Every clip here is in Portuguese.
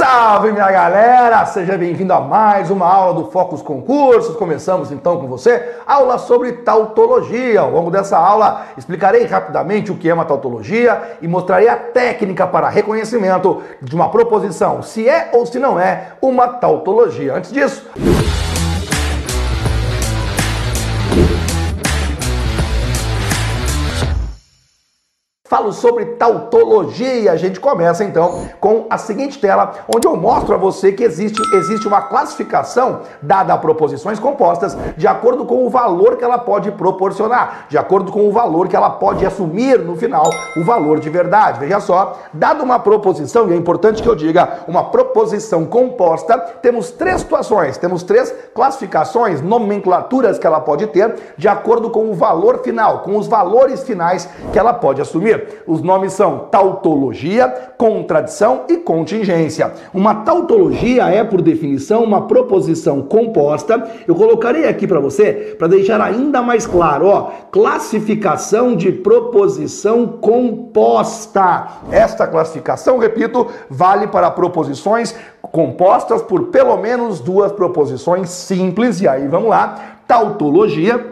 Salve minha galera! Seja bem-vindo a mais uma aula do Focus Concursos. Começamos então com você aula sobre tautologia. Ao longo dessa aula explicarei rapidamente o que é uma tautologia e mostrarei a técnica para reconhecimento de uma proposição, se é ou se não é uma tautologia. Antes disso, falo sobre tautologia. A gente começa então com a seguinte tela, onde eu mostro a você que existe, existe uma classificação dada a proposições compostas de acordo com o valor que ela pode proporcionar, de acordo com o valor que ela pode assumir no final, o valor de verdade. Veja só, dada uma proposição, e é importante que eu diga, uma proposição composta, temos três situações, temos três classificações, nomenclaturas que ela pode ter de acordo com o valor final, com os valores finais que ela pode assumir. Os nomes são tautologia, contradição e contingência. Uma tautologia é, por definição, uma proposição composta. Eu colocarei aqui para você para deixar ainda mais claro, ó, classificação de proposição composta. Esta classificação, repito, vale para proposições compostas por pelo menos duas proposições simples. E aí, vamos lá. Tautologia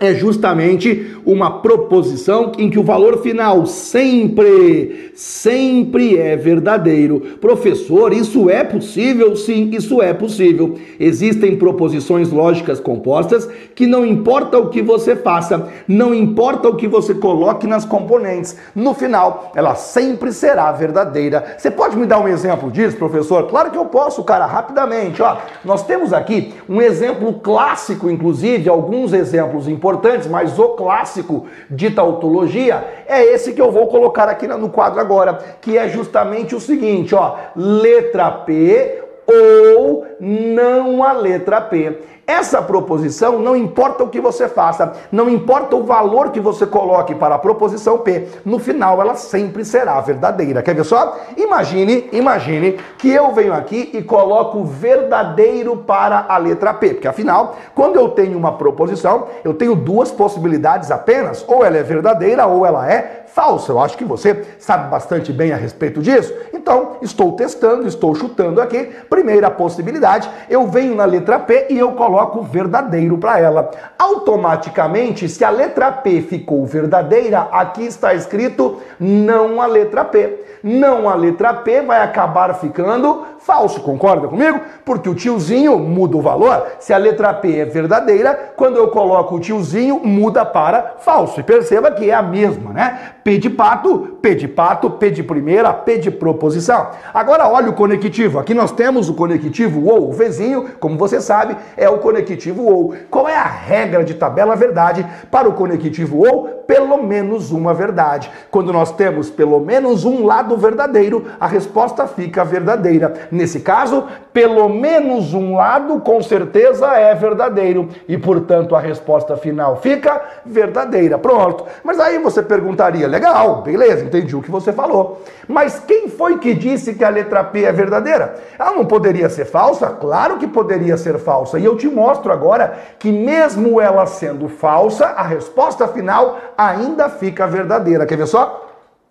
é justamente uma proposição em que o valor final sempre, sempre é verdadeiro. Professor, isso é possível? Sim, isso é possível. Existem proposições lógicas compostas que não importa o que você faça, não importa o que você coloque nas componentes, no final ela sempre será verdadeira. Você pode me dar um exemplo disso, professor? Claro que eu posso, cara, rapidamente. Ó, nós temos aqui um exemplo clássico, inclusive, alguns exemplos importantes importantes, mas o clássico de tautologia é esse que eu vou colocar aqui no quadro agora, que é justamente o seguinte, ó, letra P ou não a letra P. Essa proposição, não importa o que você faça, não importa o valor que você coloque para a proposição P, no final ela sempre será verdadeira. Quer ver só? Imagine, imagine que eu venho aqui e coloco verdadeiro para a letra P, porque afinal, quando eu tenho uma proposição, eu tenho duas possibilidades apenas, ou ela é verdadeira ou ela é falsa. Eu acho que você sabe bastante bem a respeito disso. Então, estou testando, estou chutando aqui. Primeira possibilidade, eu venho na letra P e eu coloco coloco verdadeiro para ela. Automaticamente, se a letra P ficou verdadeira, aqui está escrito não a letra P. Não a letra P vai acabar ficando falso, concorda comigo? Porque o tiozinho muda o valor. Se a letra P é verdadeira, quando eu coloco o tiozinho, muda para falso. E perceba que é a mesma, né? P de pato, P de pato, P de primeira, P de proposição. Agora olha o conectivo. Aqui nós temos o conectivo ou, o Vzinho, como você sabe, é o conectivo ou. Qual é a regra de tabela verdade para o conectivo ou? Pelo menos uma verdade. Quando nós temos pelo menos um lado verdadeiro, a resposta fica verdadeira. Nesse caso, pelo menos um lado com certeza é verdadeiro e, portanto, a resposta final fica verdadeira. Pronto. Mas aí você perguntaria: legal, beleza, entendi o que você falou. Mas quem foi que disse que a letra P é verdadeira? Ela não poderia ser falsa? Claro que poderia ser falsa. E eu te mostro agora que, mesmo ela sendo falsa, a resposta final ainda fica verdadeira. Quer ver só?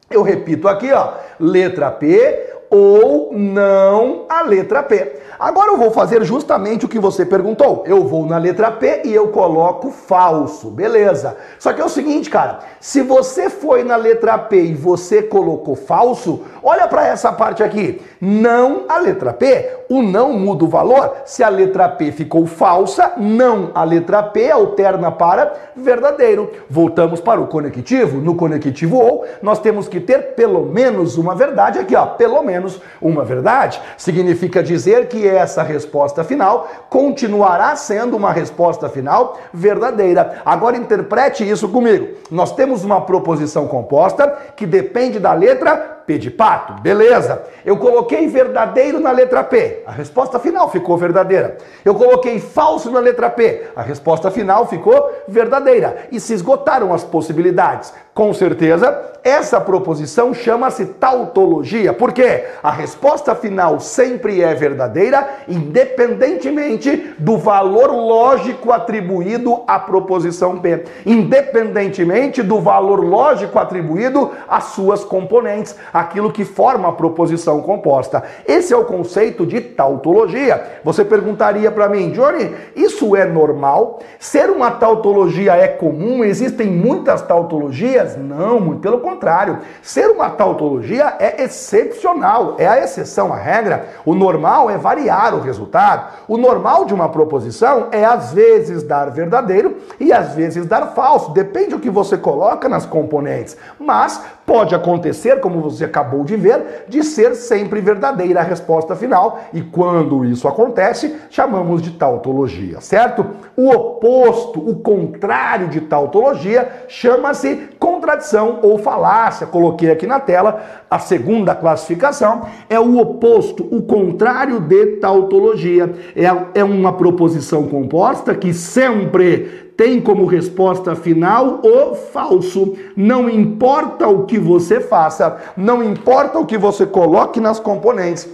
Eu repito aqui, ó, letra P ou não a letra P. Agora eu vou fazer justamente o que você perguntou. Eu vou na letra P e eu coloco falso, beleza. Só que é o seguinte, cara, se você foi na letra P e você colocou falso, olha para essa parte aqui. Não a letra P, o não muda o valor. Se a letra P ficou falsa, não a letra P alterna para verdadeiro. Voltamos para o conectivo. No conectivo ou, nós temos que ter pelo menos uma verdade aqui, ó, pelo menos uma verdade. Significa dizer que essa resposta final continuará sendo uma resposta final verdadeira. Agora interprete isso comigo. Nós temos uma proposição composta que depende da letra P de pato, beleza. Eu coloquei verdadeiro na letra P, a resposta final ficou verdadeira. Eu coloquei falso na letra P, a resposta final ficou verdadeira. E se esgotaram as possibilidades. Com certeza, essa proposição chama-se tautologia, porque a resposta final sempre é verdadeira, independentemente do valor lógico atribuído à proposição P, independentemente do valor lógico atribuído às suas componentes. aquilo que forma a proposição composta. Esse é o conceito de tautologia. Você perguntaria para mim, Johnny, isso é normal? Ser uma tautologia é comum? Existem muitas tautologias? Não, muito pelo contrário. Ser uma tautologia é excepcional, é a exceção à regra. O normal é variar o resultado. O normal de uma proposição é às vezes dar verdadeiro e às vezes dar falso. Depende do que você coloca nas componentes. Mas pode acontecer, como você acabou de ver, de ser sempre verdadeira a resposta final. E quando isso acontece, chamamos de tautologia, certo? O oposto, o contrário de tautologia, chama-se contradição ou falácia. Coloquei aqui na tela a segunda classificação. É o oposto, o contrário de tautologia. É, é uma proposição composta que sempre tem como resposta final o falso. Não importa o que você faça, não importa o que você coloque nas componentes,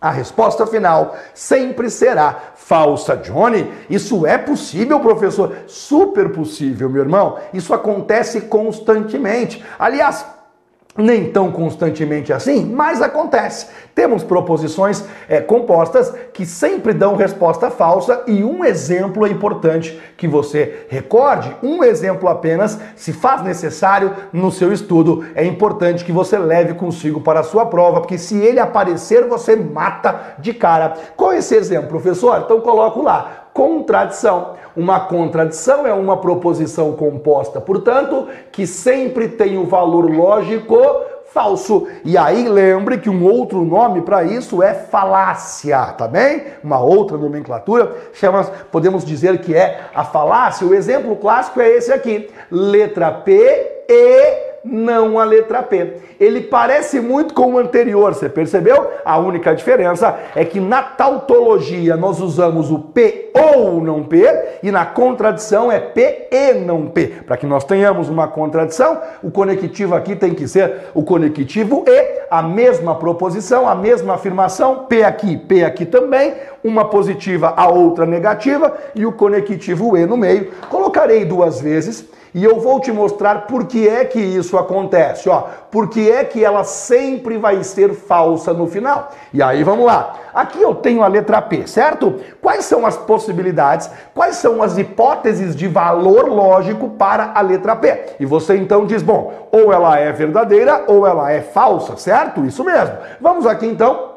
a resposta final sempre será falsa. Johnny, isso é possível, professor? Super possível, meu irmão. Isso acontece constantemente. Aliás, nem tão constantemente assim, mas acontece. Temos proposições é, compostas que sempre dão resposta falsa e um exemplo é importante que você recorde, um exemplo apenas, se faz necessário no seu estudo, é importante que você leve consigo para a sua prova, porque se ele aparecer, você mata de cara. É esse exemplo, professor? Então coloco lá contradição. Uma contradição é uma proposição composta, portanto, que sempre tem o valor lógico falso. E aí lembre que um outro nome para isso é falácia, tá bem? Uma outra nomenclatura chama, podemos dizer que é a falácia. O exemplo clássico é esse aqui: letra P e não a letra P. Ele parece muito com o anterior, você percebeu? A única diferença é que na tautologia nós usamos o P ou não P e na contradição é P e não P. Para que nós tenhamos uma contradição, o conectivo aqui tem que ser o conectivo e, a mesma proposição, a mesma afirmação, P aqui, P aqui também, uma positiva, a outra negativa e o conectivo e no meio. Colocarei duas vezes e eu vou te mostrar por que é que isso acontece, ó. Por que é que ela sempre vai ser falsa no final. E aí vamos lá. Aqui eu tenho a letra P, certo? Quais são as possibilidades? Quais são as hipóteses de valor lógico para a letra P? E você então diz, bom, ou ela é verdadeira ou ela é falsa, certo? Isso mesmo. Vamos aqui então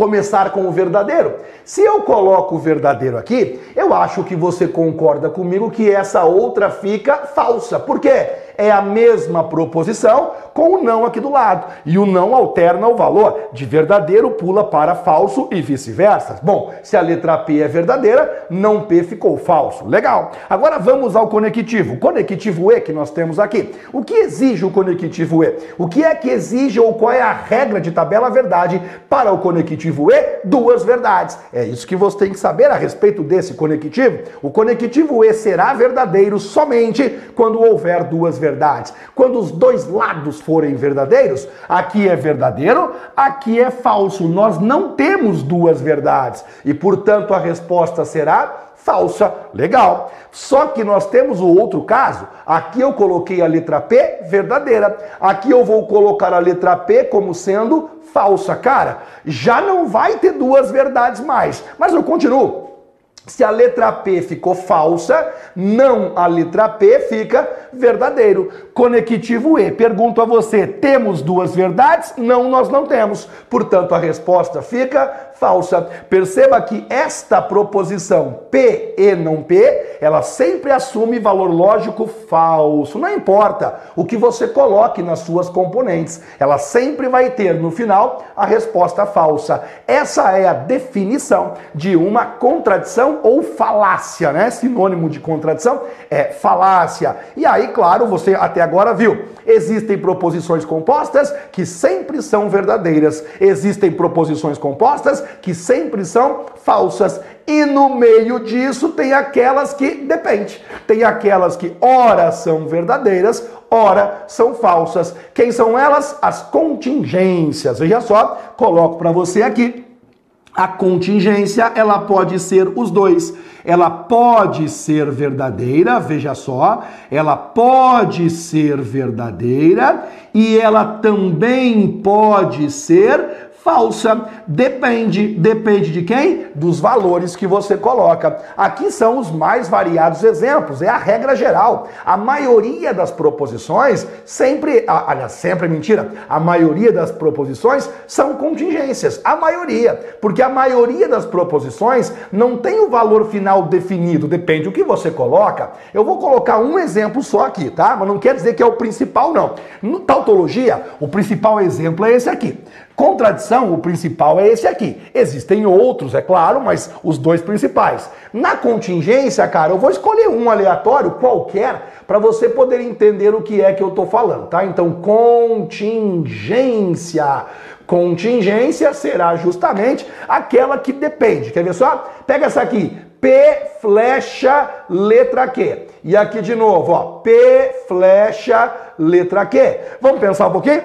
começar com o verdadeiro. Se eu coloco o verdadeiro aqui, eu acho que você concorda comigo que essa outra fica falsa. Por quê? É a mesma proposição com o não aqui do lado. E o não alterna o valor. De verdadeiro pula para falso e vice-versa. Bom, se a letra P é verdadeira, não P ficou falso. Legal. Agora vamos ao conectivo. O conectivo E que nós temos aqui. O que exige o conectivo E? O que é que exige ou qual é a regra de tabela verdade para o conectivo E? Duas verdades. É isso que você tem que saber a respeito desse conectivo. O conectivo E será verdadeiro somente quando houver duas verdades verdades. Quando os dois lados forem verdadeiros, aqui é verdadeiro, aqui é falso. Nós não temos duas verdades e, portanto, a resposta será falsa. Legal. Só que nós temos o outro caso. Aqui eu coloquei a letra P verdadeira. Aqui eu vou colocar a letra P como sendo falsa. Cara, já não vai ter duas verdades mais. Mas eu continuo. Se a letra P ficou falsa, não a letra P fica verdadeiro. Conectivo E. Pergunto a você: temos duas verdades? Não, nós não temos. Portanto, a resposta fica falsa. Perceba que esta proposição P e não P, ela sempre assume valor lógico falso. Não importa o que você coloque nas suas componentes, ela sempre vai ter no final a resposta falsa. Essa é a definição de uma contradição ou falácia, né? Sinônimo de contradição é falácia. E aí, claro, você até agora viu, existem proposições compostas que sempre são verdadeiras. Existem proposições compostas que sempre são falsas. E no meio disso tem aquelas que depende. Tem aquelas que ora são verdadeiras, ora são falsas. Quem são elas? As contingências. Veja só, coloco para você aqui A contingência, ela pode ser os dois. Ela pode ser verdadeira, veja só, ela pode ser verdadeira e ela também pode ser falsa. Depende, depende de quem? Dos valores que você coloca. Aqui são os mais variados exemplos, é a regra geral. A maioria das proposições sempre, aliás, sempre é mentira, a maioria das proposições são contingências. A maioria, porque a maioria das proposições não tem o valor final definido, depende do que você coloca. Eu vou colocar um exemplo só aqui, tá? Mas não quer dizer que é o principal, não. No tautologia, o principal exemplo é esse aqui. Contradição, o principal é esse aqui. Existem outros, é claro, mas os dois principais. Na contingência, cara, eu vou escolher um aleatório qualquer para você poder entender o que é que eu estou falando, tá? Então, contingência. Contingência será justamente aquela que depende. Quer ver só? Pega essa aqui. P flecha letra Q. E aqui de novo, ó. P flecha letra Q. Vamos pensar um pouquinho?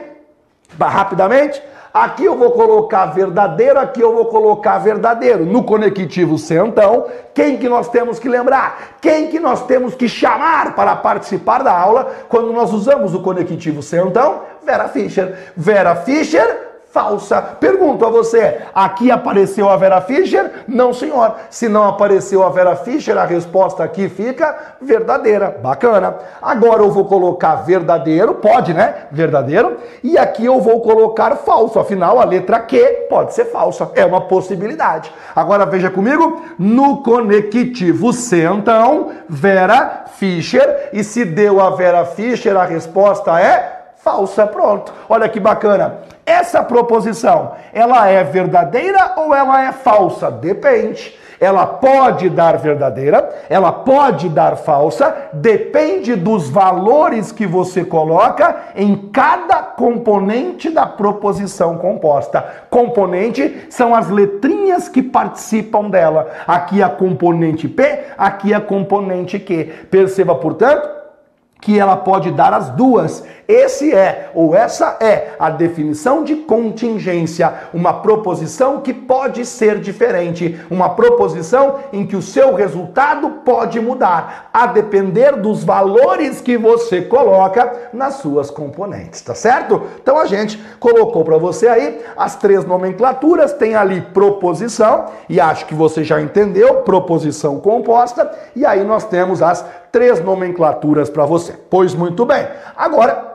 Rapidamente? Aqui eu vou colocar verdadeiro, aqui eu vou colocar verdadeiro. No conectivo então, quem que nós temos que lembrar? Quem que nós temos que chamar para participar da aula quando nós usamos o conectivo então? Vera Fischer. Vera Fischer falsa. Pergunto a você: aqui apareceu a Vera Fischer? Não, senhor. Se não apareceu a Vera Fischer, a resposta aqui fica verdadeira. Bacana. Agora eu vou colocar verdadeiro, pode, né? Verdadeiro. E aqui eu vou colocar falso. Afinal, a letra Q pode ser falsa. É uma possibilidade. Agora veja comigo: no conectivo C, então, Vera Fischer. E se deu a Vera Fischer, a resposta é falsa. Pronto. Olha que bacana. Essa proposição, ela é verdadeira ou ela é falsa? Depende. Ela pode dar verdadeira, ela pode dar falsa, depende dos valores que você coloca em cada componente da proposição composta. Componente são as letrinhas que participam dela. Aqui a componente P, aqui a componente Q. Perceba, portanto, que ela pode dar as duas. Esse é, ou essa é, a definição de contingência, uma proposição que pode ser diferente, uma proposição em que o seu resultado pode mudar, a depender dos valores que você coloca nas suas componentes, tá certo? Então a gente colocou para você aí as três nomenclaturas, tem ali proposição, e acho que você já entendeu, proposição composta, e aí nós temos as três nomenclaturas para você. Pois muito bem. Agora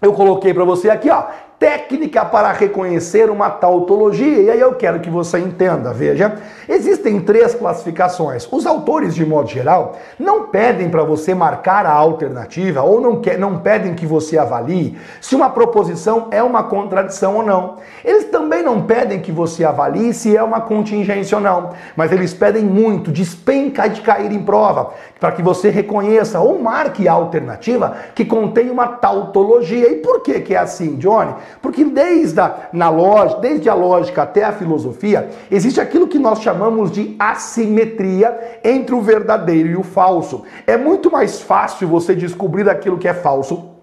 eu coloquei para você aqui, ó, técnica para reconhecer uma tautologia. E aí eu quero que você entenda, veja, existem três classificações. Os autores, de modo geral, não pedem para você marcar a alternativa ou não, quer, não pedem que você avalie se uma proposição é uma contradição ou não. Eles também não pedem que você avalie se é uma contingência ou não, mas eles pedem muito, despenca de cair em prova, para que você reconheça ou marque a alternativa que contém uma tautologia. E por que que é assim, Johnny? Porque desde a, na lógica, desde a lógica até a filosofia, existe aquilo que nós chamamos de assimetria entre o verdadeiro e o falso. É muito mais fácil você descobrir aquilo que é falso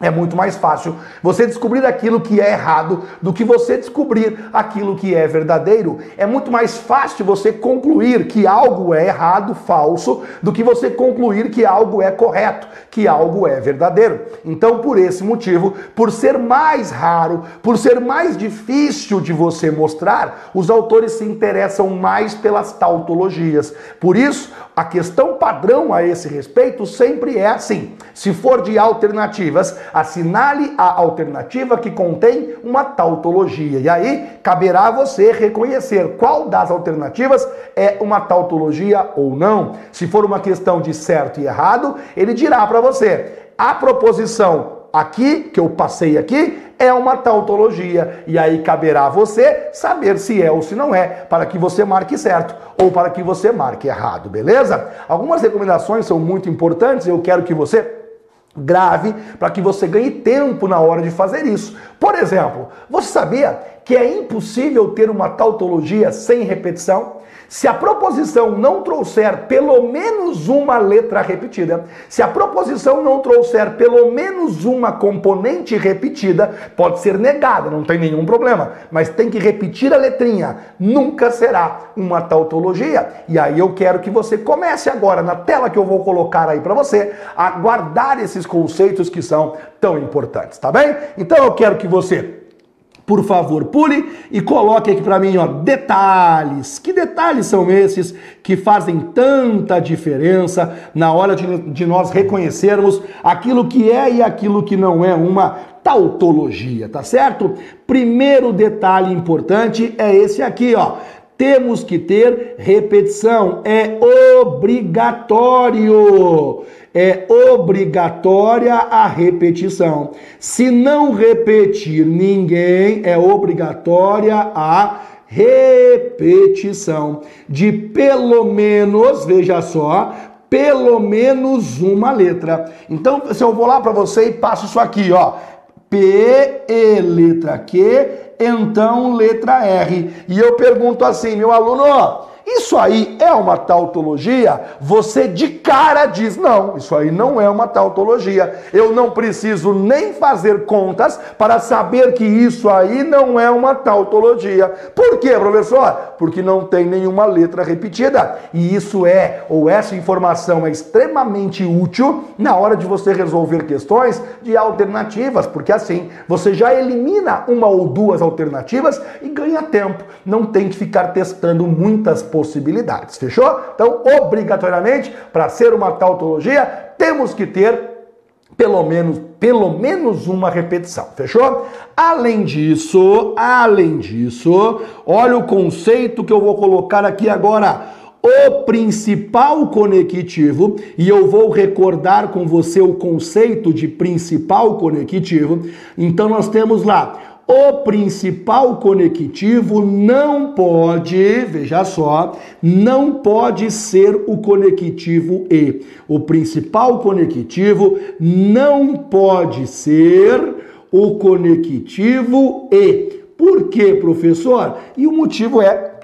é muito mais fácil você descobrir aquilo que é errado do que você descobrir aquilo que é verdadeiro. É muito mais fácil você concluir que algo é errado, falso, do que você concluir que algo é correto, que algo é verdadeiro. Então, por esse motivo, por ser mais raro, por ser mais difícil de você mostrar, os autores se interessam mais pelas tautologias. Por isso, a questão padrão a esse respeito sempre é assim: se for de alternativas, assinale a alternativa que contém uma tautologia. E aí caberá a você reconhecer qual das alternativas é uma tautologia ou não. Se for uma questão de certo e errado, ele dirá para você: a proposição aqui, que eu passei aqui, é uma tautologia. E aí caberá a você saber se é ou se não é, para que você marque certo ou para que você marque errado, beleza? Algumas recomendações são muito importantes, eu quero que você grave para que você ganhe tempo na hora de fazer isso. Por exemplo, você sabia que é impossível ter uma tautologia sem repetição? Se a proposição não trouxer pelo menos uma letra repetida, se a proposição não trouxer pelo menos uma componente repetida, pode ser negada, não tem nenhum problema, mas tem que repetir a letrinha. Nunca será uma tautologia. E aí eu quero que você comece agora na tela que eu vou colocar aí para você a guardar esses conceitos que são tão importantes, tá bem? Então eu quero que você por favor, pule e coloque aqui para mim, ó, detalhes. Que detalhes são esses que fazem tanta diferença na hora de, de nós reconhecermos aquilo que é e aquilo que não é uma tautologia, tá certo? Primeiro detalhe importante é esse aqui, ó. Temos que ter repetição, é obrigatório é obrigatória a repetição. Se não repetir ninguém, é obrigatória a repetição de pelo menos, veja só, pelo menos uma letra. Então, se eu vou lá para você e passo isso aqui, ó, P, E, letra Q, então letra R. E eu pergunto assim, meu aluno, ó, isso aí é uma tautologia? Você de cara diz: não, isso aí não é uma tautologia. Eu não preciso nem fazer contas para saber que isso aí não é uma tautologia. Por quê, professor? Porque não tem nenhuma letra repetida. E isso é, ou essa informação é extremamente útil na hora de você resolver questões de alternativas, porque assim você já elimina uma ou duas alternativas e ganha tempo. Não tem que ficar testando muitas possibilidades possibilidades. Fechou? Então, obrigatoriamente, para ser uma tautologia, temos que ter pelo menos, pelo menos uma repetição. Fechou? Além disso, além disso, olha o conceito que eu vou colocar aqui agora o principal conectivo, e eu vou recordar com você o conceito de principal conectivo. Então nós temos lá o principal conectivo não pode, veja só, não pode ser o conectivo E. O principal conectivo não pode ser o conectivo E. Por quê, professor? E o motivo é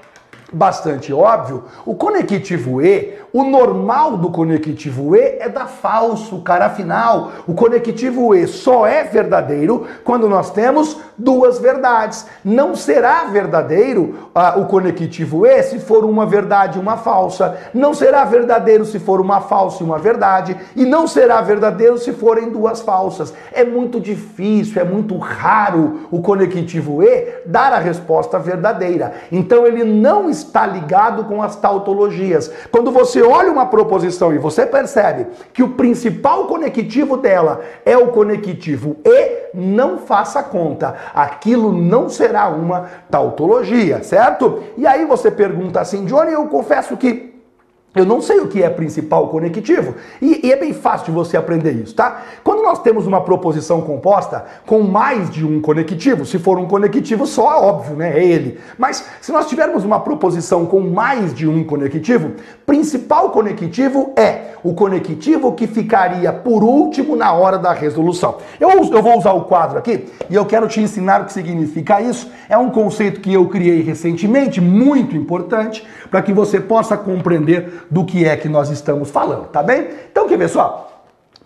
bastante óbvio. O conectivo E o normal do conectivo E é dar falso, cara. Afinal, o conectivo E só é verdadeiro quando nós temos duas verdades. Não será verdadeiro ah, o conectivo E se for uma verdade e uma falsa. Não será verdadeiro se for uma falsa e uma verdade. E não será verdadeiro se forem duas falsas. É muito difícil, é muito raro o conectivo E dar a resposta verdadeira. Então ele não está ligado com as tautologias. Quando você olha uma proposição e você percebe que o principal conectivo dela é o conectivo e, não faça conta. Aquilo não será uma tautologia, certo? E aí você pergunta assim, Johnny, eu confesso que eu não sei o que é principal conectivo. E, e, é bem fácil de você aprender isso, tá? Quando nós temos uma proposição composta com mais de um conectivo, se for um conectivo só, óbvio, né? É ele. Mas se nós tivermos uma proposição com mais de um conectivo, principal conectivo é o conectivo que ficaria por último na hora da resolução. Eu, eu vou usar o quadro aqui e eu quero te ensinar o que significa isso. É um conceito que eu criei recentemente, muito importante, para que você possa compreender do que é que nós estamos falando, tá bem? Então, quer ver só?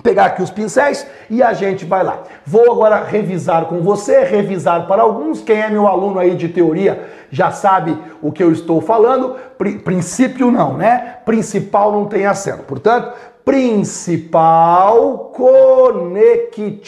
pegar aqui os pincéis e a gente vai lá. Vou agora revisar com você, revisar para alguns. Quem é meu aluno aí de teoria já sabe o que eu estou falando. princípio não, né? Principal não tem acento. Portanto, principal conectivo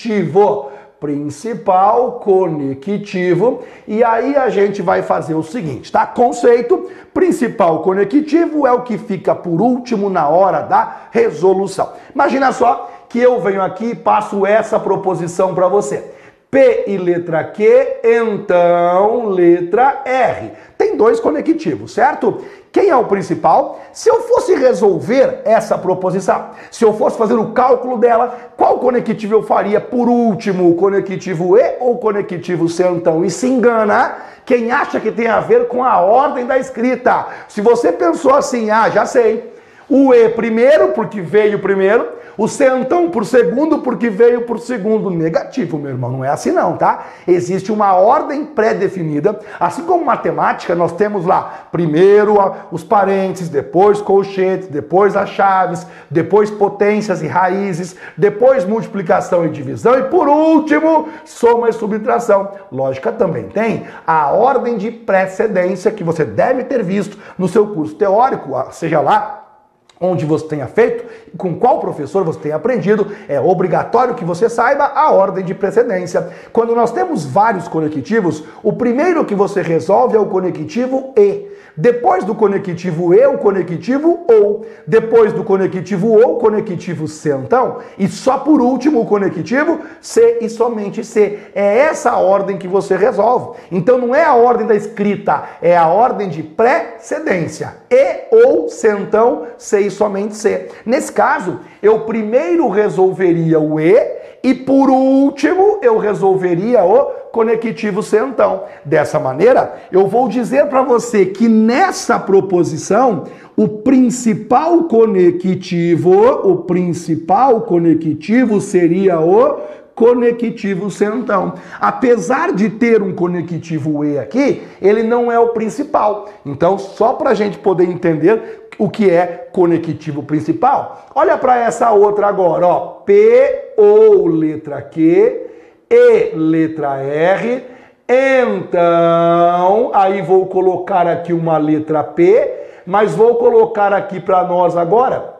principal conectivo. E aí a gente vai fazer o seguinte, tá? Conceito principal conectivo é o que fica por último na hora da resolução. Imagina só que eu venho aqui e passo essa proposição para você. P e letra Q, então letra R. Tem dois conectivos, certo? Quem é o principal? Se eu fosse resolver essa proposição, se eu fosse fazer o cálculo dela, qual conectivo eu faria por último, o conectivo E ou conectivo C então? E se engana quem acha que tem a ver com a ordem da escrita. Se você pensou assim, ah, já sei, o E primeiro, porque veio primeiro, O centão por segundo porque veio por segundo. Negativo, meu irmão. Não é assim não, tá? Existe uma ordem pré-definida. Assim como matemática, nós temos lá primeiro os parênteses, depois colchetes, depois as chaves, depois potências e raízes, depois multiplicação e divisão e por último, soma e subtração. Lógica também tem a ordem de precedência que você deve ter visto no seu curso teórico, seja lá onde você tenha feito, com qual professor você tenha aprendido, é obrigatório que você saiba a ordem de precedência. Quando nós temos vários conectivos, o primeiro que você resolve é o conectivo e. Depois do conectivo e, o conectivo ou. Depois do conectivo ou, o conectivo se, então. E só por último o conectivo se e somente se. É essa a ordem que você resolve. Então não é a ordem da escrita, é a ordem de precedência. E ou se, então, se e somente se. Nesse caso, eu primeiro resolveria o e e por último eu resolveria o conectivo centão. Dessa maneira, eu vou dizer para você que nessa proposição, o principal conectivo, o principal conectivo seria o conectivo centão. Apesar de ter um conectivo E aqui, ele não é o principal. Então, só para a gente poder entender o que é conectivo principal, olha para essa outra agora, ó, P ou letra Q e letra R. Então, aí vou colocar aqui uma letra P, mas vou colocar aqui para nós agora.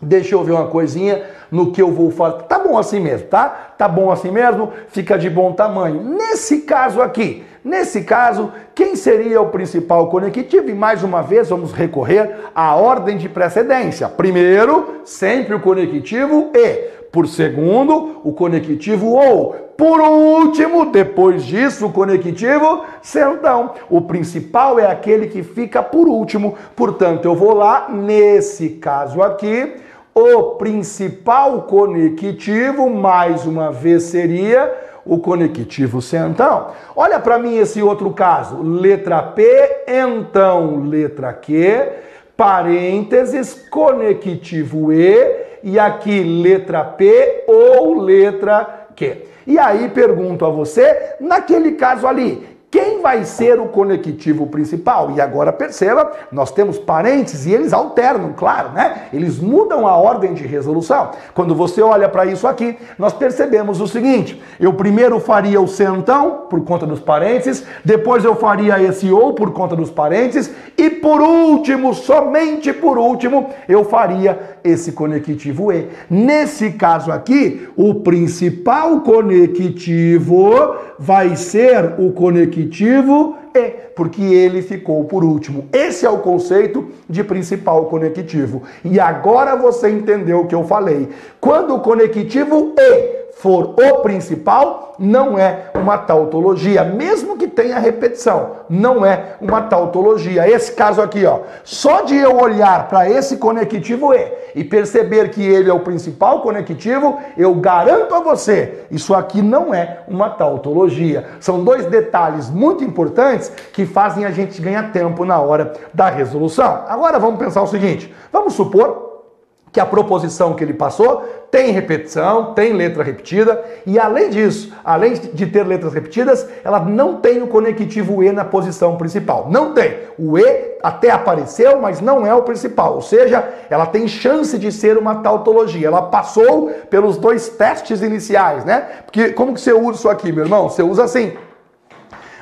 Deixa eu ver uma coisinha no que eu vou fazer. Tá bom assim mesmo, tá? Tá bom assim mesmo, fica de bom tamanho. Nesse caso aqui, nesse caso, quem seria o principal conectivo? E mais uma vez vamos recorrer à ordem de precedência. Primeiro, sempre o conectivo e. Por segundo, o conectivo ou. Por último, depois disso, o conectivo sentão. O principal é aquele que fica por último. Portanto, eu vou lá, nesse caso aqui, o principal conectivo, mais uma vez, seria o conectivo centão. Olha para mim esse outro caso. Letra P, então letra Q, parênteses, conectivo E, e aqui letra P ou letra Q. E aí pergunto a você, naquele caso ali, quem vai ser o conectivo principal? E agora perceba, nós temos parênteses e eles alternam, claro, né? Eles mudam a ordem de resolução. Quando você olha para isso aqui, nós percebemos o seguinte: eu primeiro faria o centão por conta dos parênteses, depois eu faria esse ou por conta dos parênteses e por último, somente por último, eu faria esse conectivo e. Nesse caso aqui, o principal conectivo vai ser o conectivo conectivo e, porque ele ficou por último. Esse é o conceito de principal conectivo. E agora você entendeu o que eu falei. Quando o conectivo e for o principal, não é uma tautologia, mesmo que tenha repetição, não é uma tautologia. Esse caso aqui, ó, só de eu olhar para esse conectivo E e perceber que ele é o principal conectivo, eu garanto a você, isso aqui não é uma tautologia. São dois detalhes muito importantes que fazem a gente ganhar tempo na hora da resolução. Agora vamos pensar o seguinte: vamos supor que a proposição que ele passou tem repetição, tem letra repetida, e além disso, além de ter letras repetidas, ela não tem o conectivo E na posição principal. Não tem. O E até apareceu, mas não é o principal. Ou seja, ela tem chance de ser uma tautologia. Ela passou pelos dois testes iniciais, né? Porque como que você usa isso aqui, meu irmão? Você usa assim.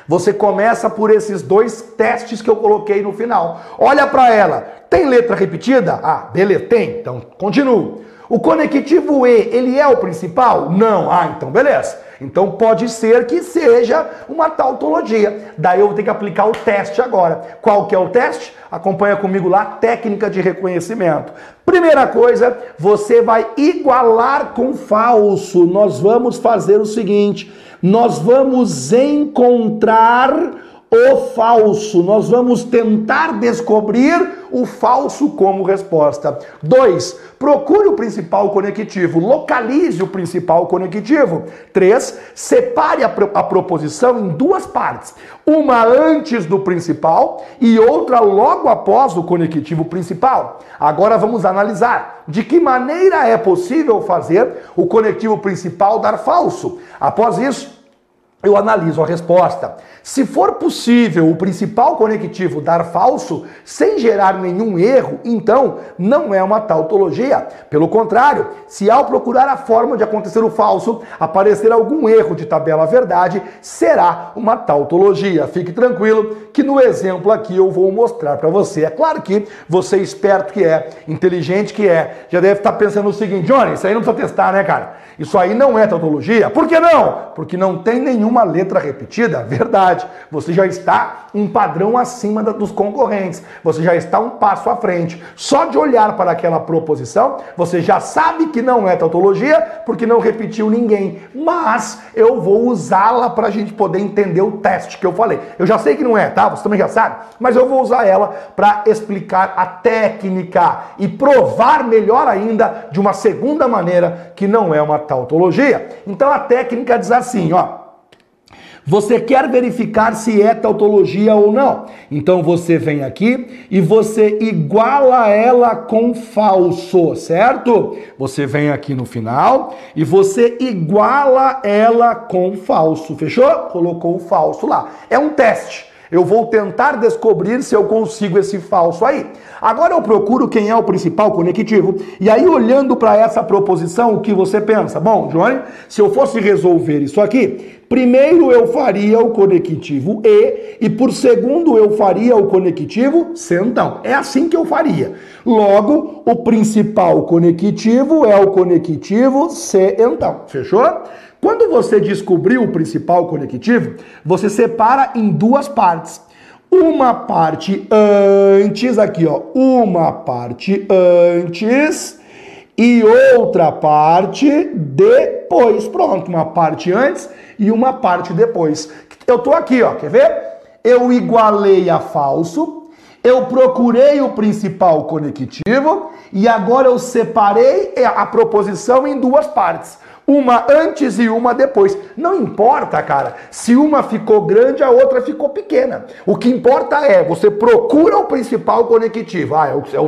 Você começa por esses dois testes que eu coloquei no final. Olha para ela. Tem letra repetida? Ah, beleza, tem. Então, continuo. O conectivo E, ele é o principal? Não. Ah, então beleza. Então pode ser que seja uma tautologia. Daí eu vou ter que aplicar o teste agora. Qual que é o teste? Acompanha comigo lá, técnica de reconhecimento. Primeira coisa, você vai igualar com falso. Nós vamos fazer o seguinte: nós vamos encontrar o falso. Nós vamos tentar descobrir o falso como resposta. 2. Procure o principal conectivo, localize o principal conectivo. 3. Separe a, a proposição em duas partes, uma antes do principal e outra logo após o conectivo principal. Agora vamos analisar de que maneira é possível fazer o conectivo principal dar falso. Após isso, eu analiso a resposta. Se for possível o principal conectivo dar falso sem gerar nenhum erro, então não é uma tautologia. Pelo contrário, se ao procurar a forma de acontecer o falso aparecer algum erro de tabela verdade, será uma tautologia. Fique tranquilo que no exemplo aqui eu vou mostrar para você. É claro que você esperto que é, inteligente que é, já deve estar pensando o seguinte, Johnny, isso aí não precisa testar, né, cara? Isso aí não é tautologia. Por que não? Porque não tem nenhuma letra repetida. Verdade. Você já está um padrão acima dos concorrentes. Você já está um passo à frente. Só de olhar para aquela proposição, você já sabe que não é tautologia, porque não repetiu ninguém. Mas eu vou usá-la para a gente poder entender o teste que eu falei. Eu já sei que não é, tá? Você também já sabe. Mas eu vou usar ela para explicar a técnica e provar melhor ainda de uma segunda maneira que não é uma tautologia. Então a técnica diz assim, ó. Você quer verificar se é tautologia ou não. Então você vem aqui e você iguala ela com falso, certo? Você vem aqui no final e você iguala ela com falso. Fechou? Colocou o falso lá. É um teste. Eu vou tentar descobrir se eu consigo esse falso aí. Agora eu procuro quem é o principal conectivo. E aí, olhando para essa proposição, o que você pensa? Bom, João, se eu fosse resolver isso aqui, primeiro eu faria o conectivo E e por segundo eu faria o conectivo então. É assim que eu faria. Logo, o principal conectivo é o conectivo C, então. Fechou? Quando você descobriu o principal conectivo, você separa em duas partes. Uma parte antes, aqui ó, uma parte antes e outra parte depois. Pronto, uma parte antes e uma parte depois. Eu tô aqui, ó, quer ver? Eu igualei a falso, eu procurei o principal conectivo e agora eu separei a proposição em duas partes. Uma antes e uma depois. Não importa, cara, se uma ficou grande, a outra ficou pequena. O que importa é, você procura o principal conectivo. Ah, é o, é o.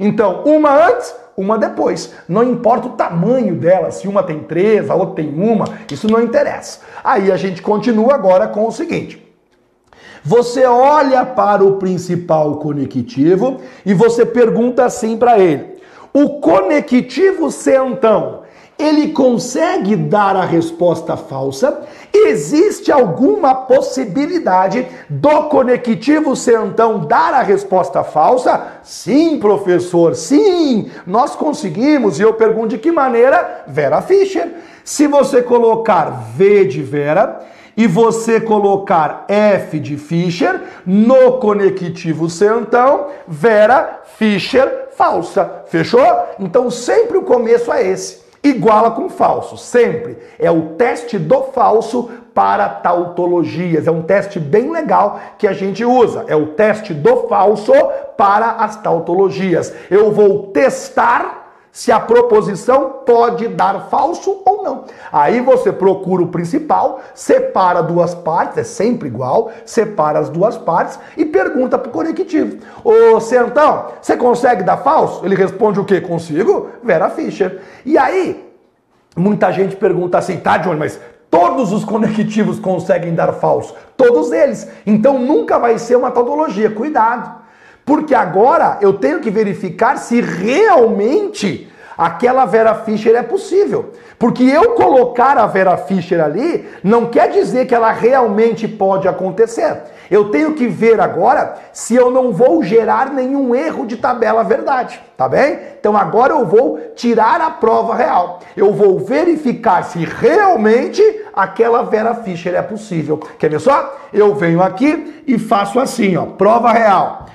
Então, uma antes, uma depois. Não importa o tamanho dela, se uma tem três, a outra tem uma, isso não interessa. Aí a gente continua agora com o seguinte. Você olha para o principal conectivo e você pergunta assim para ele: o conectivo centão ele consegue dar a resposta falsa, existe alguma possibilidade do conectivo então dar a resposta falsa? Sim, professor, sim, nós conseguimos. E eu pergunto de que maneira? Vera Fischer. Se você colocar V de Vera e você colocar F de Fischer no conectivo então Vera Fischer falsa. Fechou? Então sempre o começo é esse iguala com falso, sempre. É o teste do falso para tautologias. É um teste bem legal que a gente usa. É o teste do falso para as tautologias. Eu vou testar se a proposição pode dar falso ou não. Aí você procura o principal, separa duas partes, é sempre igual, separa as duas partes e pergunta para o conectivo. Ô Centão, você consegue dar falso? Ele responde o quê? Consigo? Vera Fischer. E aí, muita gente pergunta assim, tá, Johnny, mas todos os conectivos conseguem dar falso? Todos eles. Então nunca vai ser uma tautologia. Cuidado. Porque agora eu tenho que verificar se realmente aquela Vera Fischer é possível. Porque eu colocar a Vera Fischer ali não quer dizer que ela realmente pode acontecer. Eu tenho que ver agora se eu não vou gerar nenhum erro de tabela verdade, tá bem? Então agora eu vou tirar a prova real. Eu vou verificar se realmente aquela Vera Fischer é possível. Quer ver só? Eu venho aqui e faço assim, ó, prova real.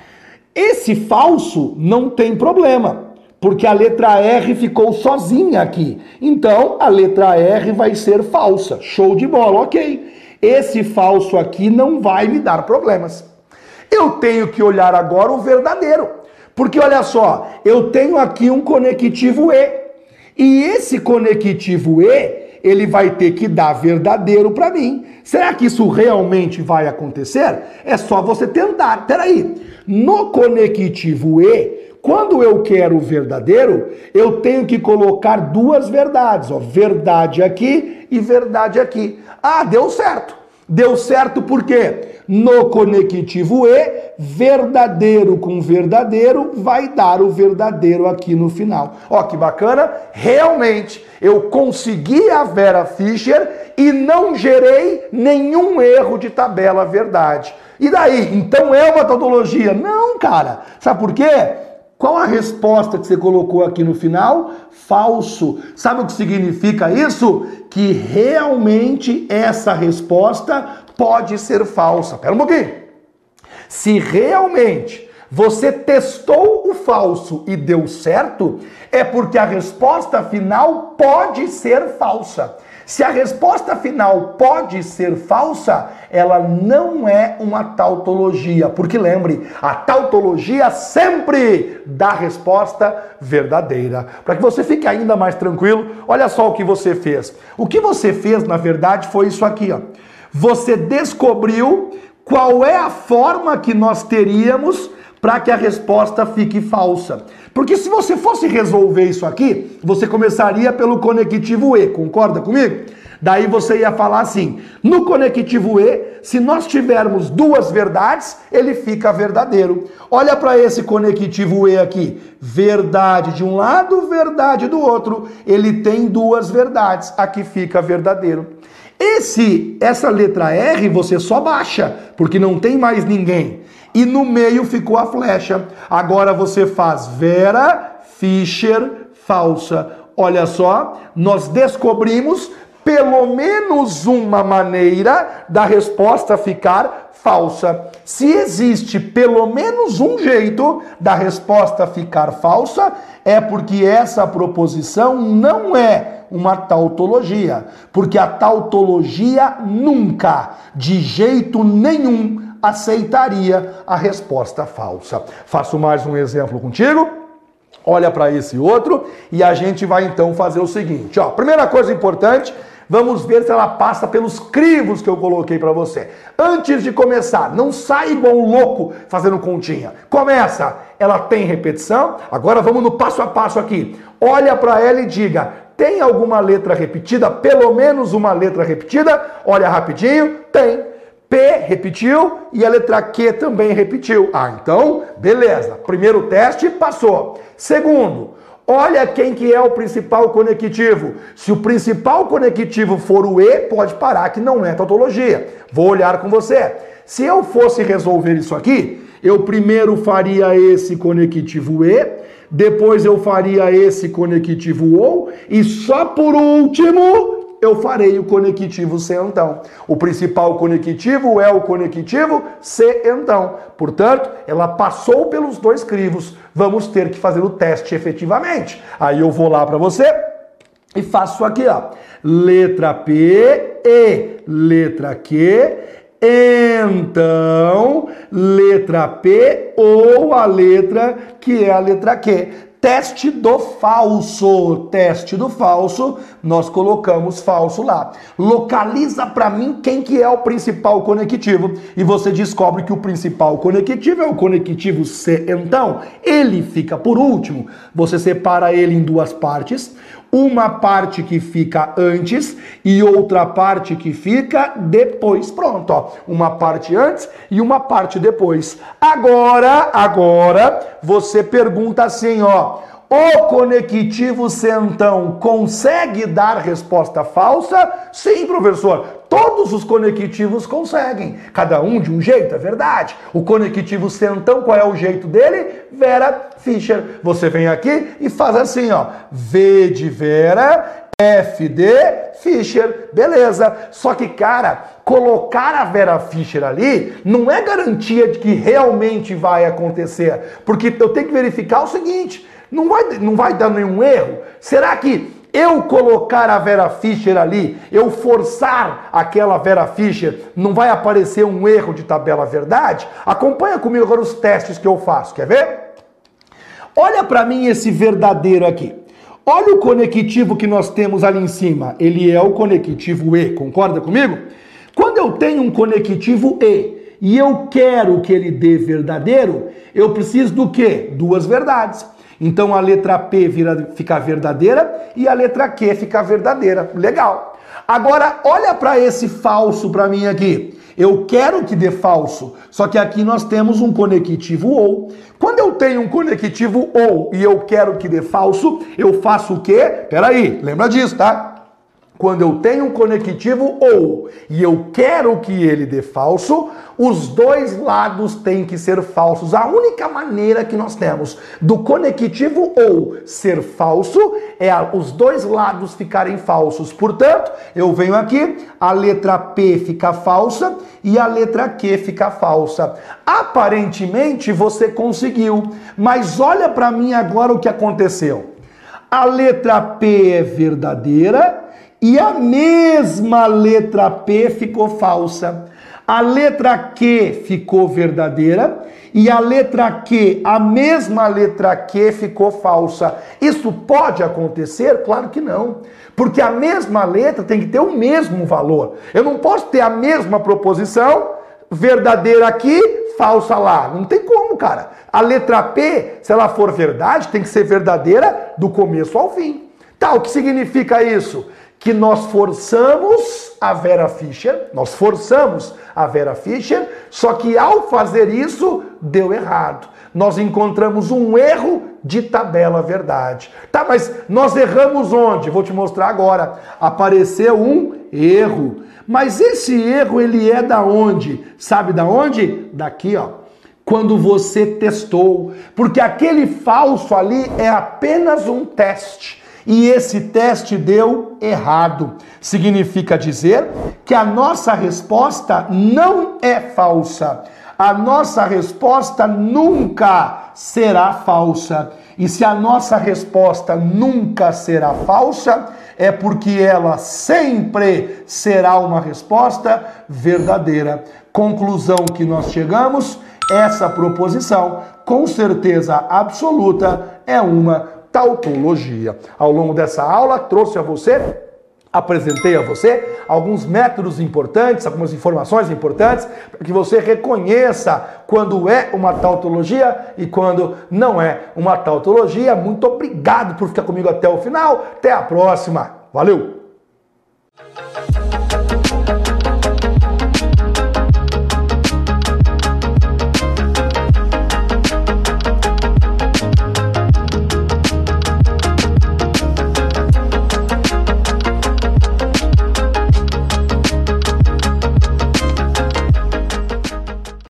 Esse falso não tem problema, porque a letra R ficou sozinha aqui. Então, a letra R vai ser falsa. Show de bola, ok. esse falso aqui não vai me dar problemas. Eu tenho que olhar agora o verdadeiro. Porque olha só, eu tenho aqui um conectivo E. E esse conectivo E, ele vai ter que dar verdadeiro para mim. Será que isso realmente vai acontecer? É só você tentar. Peraí. No conectivo E, quando eu quero o verdadeiro, eu tenho que colocar duas verdades, ó, verdade aqui e verdade aqui. Ah, deu certo. Deu certo porque no conectivo E, verdadeiro com verdadeiro vai dar o verdadeiro aqui no final. Ó, que bacana! Realmente eu consegui a Vera Fischer e não gerei nenhum erro de tabela verdade. E daí? Então é uma tautologia? Não, cara. Sabe por quê? Qual a resposta que você colocou aqui no final? Falso. Sabe o que significa isso? Que realmente essa resposta pode ser falsa. Pera um pouquinho. Se realmente você testou o falso e deu certo, é porque a resposta final pode ser falsa. Se a resposta final pode ser falsa, ela não é uma tautologia, porque lembre, a tautologia sempre dá resposta verdadeira. Para que você fique ainda mais tranquilo, olha só o que você fez. O que você fez, na verdade, foi isso aqui, ó. Você descobriu qual é a forma que nós teríamos para que a resposta fique falsa. Porque se você fosse resolver isso aqui, você começaria pelo conectivo E, concorda comigo? Daí você ia falar assim: no conectivo E, se nós tivermos duas verdades, ele fica verdadeiro. Olha para esse conectivo E aqui: verdade de um lado, verdade do outro. Ele tem duas verdades, aqui fica verdadeiro. Esse, essa letra R você só baixa, porque não tem mais ninguém e no meio ficou a flecha. Agora você faz Vera Fischer falsa. Olha só, nós descobrimos pelo menos uma maneira da resposta ficar falsa. Se existe pelo menos um jeito da resposta ficar falsa, é porque essa proposição não é uma tautologia, porque a tautologia nunca, de jeito nenhum, aceitaria a resposta falsa. Faço mais um exemplo contigo. Olha para esse outro e a gente vai então fazer o seguinte, ó. Primeira coisa importante, vamos ver se ela passa pelos crivos que eu coloquei para você. Antes de começar, não sai igual um louco fazendo continha. Começa, ela tem repetição. Agora vamos no passo a passo aqui. Olha para ela e diga: tem alguma letra repetida? Pelo menos uma letra repetida? Olha rapidinho, tem. P repetiu e a letra Q também repetiu. Ah, então, beleza. Primeiro teste, passou. Segundo, olha quem que é o principal conectivo. Se o principal conectivo for o E, pode parar que não é tautologia. Vou olhar com você. Se eu fosse resolver isso aqui, eu primeiro faria esse conectivo E, depois eu faria esse conectivo OU e só por último eu farei o conectivo C então. O principal conectivo é o conectivo C então. Portanto, ela passou pelos dois crivos. Vamos ter que fazer o teste efetivamente. Aí eu vou lá para você e faço aqui, ó. Letra P e letra Q. Então, letra P ou a letra que é a letra Q teste do falso. Teste do falso, nós colocamos falso lá. Localiza para mim quem que é o principal conectivo e você descobre que o principal conectivo é o conectivo C. Então, ele fica por último. Você separa ele em duas partes uma parte que fica antes e outra parte que fica depois. Pronto, ó. Uma parte antes e uma parte depois. Agora, agora, você pergunta assim, ó. O conectivo centão consegue dar resposta falsa? Sim, professor. Todos os conectivos conseguem, cada um de um jeito, é verdade. O conectivo centão, qual é o jeito dele? Vera Fischer. Você vem aqui e faz assim, ó. V de Vera, F de Fischer, beleza. Só que, cara, colocar a Vera Fischer ali não é garantia de que realmente vai acontecer. Porque eu tenho que verificar o seguinte: não vai, não vai dar nenhum erro? Será que eu colocar a Vera Fischer ali, eu forçar aquela Vera Fischer, não vai aparecer um erro de tabela verdade? Acompanha comigo agora os testes que eu faço, quer ver? Olha para mim esse verdadeiro aqui. Olha o conectivo que nós temos ali em cima. Ele é o conectivo E, concorda comigo? Quando eu tenho um conectivo E e eu quero que ele dê verdadeiro, eu preciso do quê? Duas verdades. Então a letra P vira, fica verdadeira e a letra Q fica verdadeira. Legal. Agora olha para esse falso para mim aqui. Eu quero que dê falso, só que aqui nós temos um conectivo ou. Quando eu tenho um conectivo ou e eu quero que dê falso, eu faço o quê? Peraí, lembra disso, tá? Quando eu tenho um conectivo ou e eu quero que ele dê falso, os dois lados têm que ser falsos. A única maneira que nós temos do conectivo ou ser falso é os dois lados ficarem falsos. Portanto, eu venho aqui, a letra P fica falsa e a letra Q fica falsa. Aparentemente você conseguiu, mas olha para mim agora o que aconteceu. A letra P é verdadeira e a mesma letra P ficou falsa. A letra Q ficou verdadeira e a letra Q, a mesma letra Q ficou falsa. Isso pode acontecer? Claro que não. Porque a mesma letra tem que ter o mesmo valor. Eu não posso ter a mesma proposição verdadeira aqui, falsa lá. Não tem como, cara. A letra P, se ela for verdade, tem que ser verdadeira do começo ao fim. Tá, o que significa isso? Que nós forçamos a Vera Fischer, nós forçamos a Vera Fischer, só que ao fazer isso deu errado. Nós encontramos um erro de tabela verdade. Tá, mas nós erramos onde? Vou te mostrar agora. Apareceu um erro. Mas esse erro ele é da onde? Sabe da onde? Daqui, ó. Quando você testou, porque aquele falso ali é apenas um teste e esse teste deu errado. Significa dizer que a nossa resposta não é falsa. A nossa resposta nunca será falsa. E se a nossa resposta nunca será falsa, é porque ela sempre será uma resposta verdadeira. Conclusão que nós chegamos: essa proposição, com certeza absoluta, é uma tautologia. Ao longo dessa aula, trouxe a você apresentei a você alguns métodos importantes, algumas informações importantes, para que você reconheça quando é uma tautologia e quando não é uma tautologia. Muito obrigado por ficar comigo até o final. Até a próxima. Valeu!